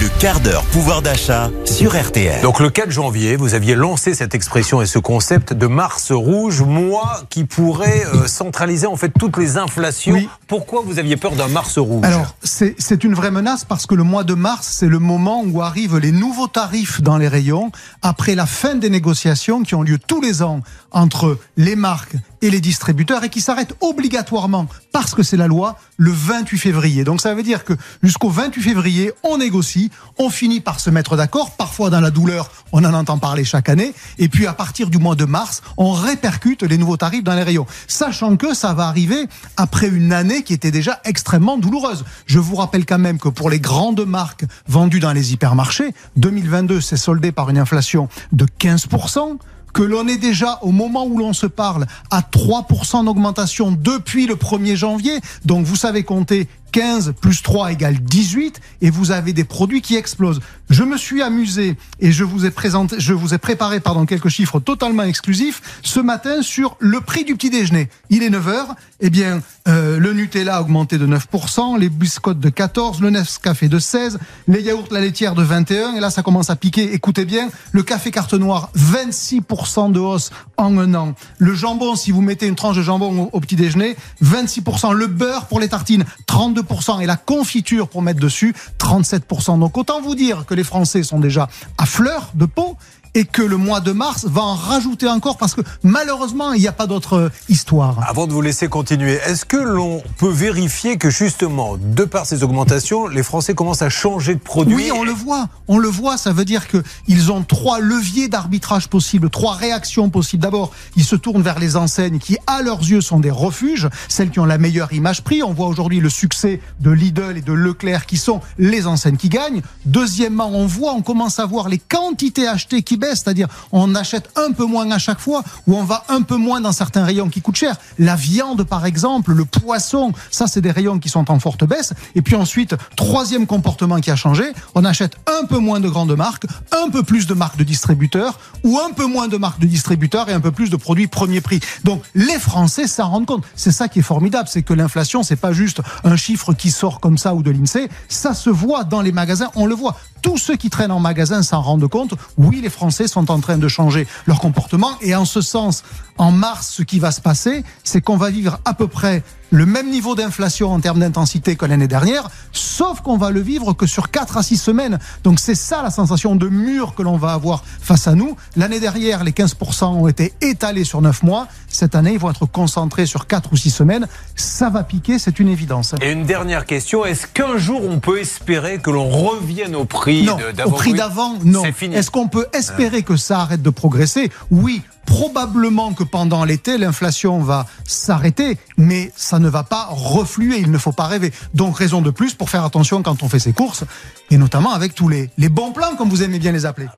Le quart d'heure pouvoir d'achat sur RTL. Donc le 4 janvier, vous aviez lancé cette expression et ce concept de Mars rouge, mois qui pourrait euh, centraliser en fait toutes les inflations. Oui. Pourquoi vous aviez peur d'un Mars rouge? Alors, c'est c'est une vraie menace parce que le mois de mars, c'est le moment où arrivent les nouveaux tarifs dans les rayons après la fin des négociations qui ont lieu tous les ans entre les marques et les distributeurs et qui s'arrêtent obligatoirement parce que c'est la loi le 28 février. Donc ça veut dire que jusqu'au 28 février, on négocie, on finit par se mettre d'accord, parfois dans la douleur, on en entend parler chaque année, et puis à partir du mois de mars, on répercute les nouveaux tarifs dans les rayons, sachant que ça va arriver après une année qui était déjà extrêmement douloureuse. Je vous rappelle quand même que pour les grandes marques vendues dans les hypermarchés, 2022 s'est soldé par une inflation de 15% que l'on est déjà au moment où l'on se parle à 3% d'augmentation depuis le 1er janvier. Donc vous savez compter 15 plus 3 égale 18 et vous avez des produits qui explosent. Je me suis amusé et je vous ai présenté, je vous ai préparé pardon quelques chiffres totalement exclusifs ce matin sur le prix du petit déjeuner. Il est 9 heures. Eh bien, euh, le Nutella a augmenté de 9%, les biscottes de 14, le Nescafé de 16, les yaourts la laitière de 21 et là ça commence à piquer. Écoutez bien, le café carte noire 26% de hausse en un an. Le jambon, si vous mettez une tranche de jambon au, au petit déjeuner, 26%. Le beurre pour les tartines 32% et la confiture pour mettre dessus 37%. Donc autant vous dire que les Français sont déjà à fleur de peau et que le mois de mars va en rajouter encore parce que malheureusement il n'y a pas d'autre euh, histoire. Avant de vous laisser continuer, est-ce que l'on peut vérifier que justement, de par ces augmentations, les Français commencent à changer de produit Oui, on le voit. On le voit. Ça veut dire que ils ont trois leviers d'arbitrage possibles, trois réactions possibles. D'abord, ils se tournent vers les enseignes qui, à leurs yeux, sont des refuges, celles qui ont la meilleure image prix. On voit aujourd'hui le succès de Lidl et de Leclerc qui sont les enseignes qui gagnent. Deuxièmement, on voit, on commence à voir les quantités achetées qui baissent, c'est-à-dire on achète un peu moins à chaque fois ou on va un peu moins dans certains rayons qui coûtent cher. La viande, par exemple, le poisson, ça, c'est des rayons qui sont en forte baisse. Et puis ensuite, troisième comportement qui a changé, on achète un peu moins de grandes marques, un peu plus de marques de distributeurs ou un peu moins de marques de distributeurs et un peu plus de produits premier prix. Donc les Français s'en rendent compte. C'est ça qui est formidable, c'est que l'inflation, c'est pas juste un chiffre qui sort comme ça ou de l'INSEE, ça se voit dans les magasins, on le voit. Tous ceux qui traînent en magasin s'en rendent compte. Oui, les Français sont en train de changer leur comportement. Et en ce sens, en mars, ce qui va se passer, c'est qu'on va vivre à peu près le même niveau d'inflation en termes d'intensité que l'année dernière, sauf qu'on va le vivre que sur 4 à 6 semaines. Donc c'est ça la sensation de mur que l'on va avoir face à nous. L'année dernière, les 15% ont été étalés sur 9 mois. Cette année, ils vont être concentrés sur 4 ou 6 semaines. Ça va piquer, c'est une évidence. Et une dernière question, est-ce qu'un jour on peut espérer que l'on revienne au prix Non, de- au d'avant prix d'avant, non. C'est fini. Est-ce qu'on peut espérer que ça arrête de progresser? Oui, probablement que pendant l'été, l'inflation va s'arrêter, mais ça ne va pas refluer, il ne faut pas rêver. Donc raison de plus pour faire attention quand on fait ses courses, et notamment avec tous les, bons plans, comme vous aimez bien les appeler.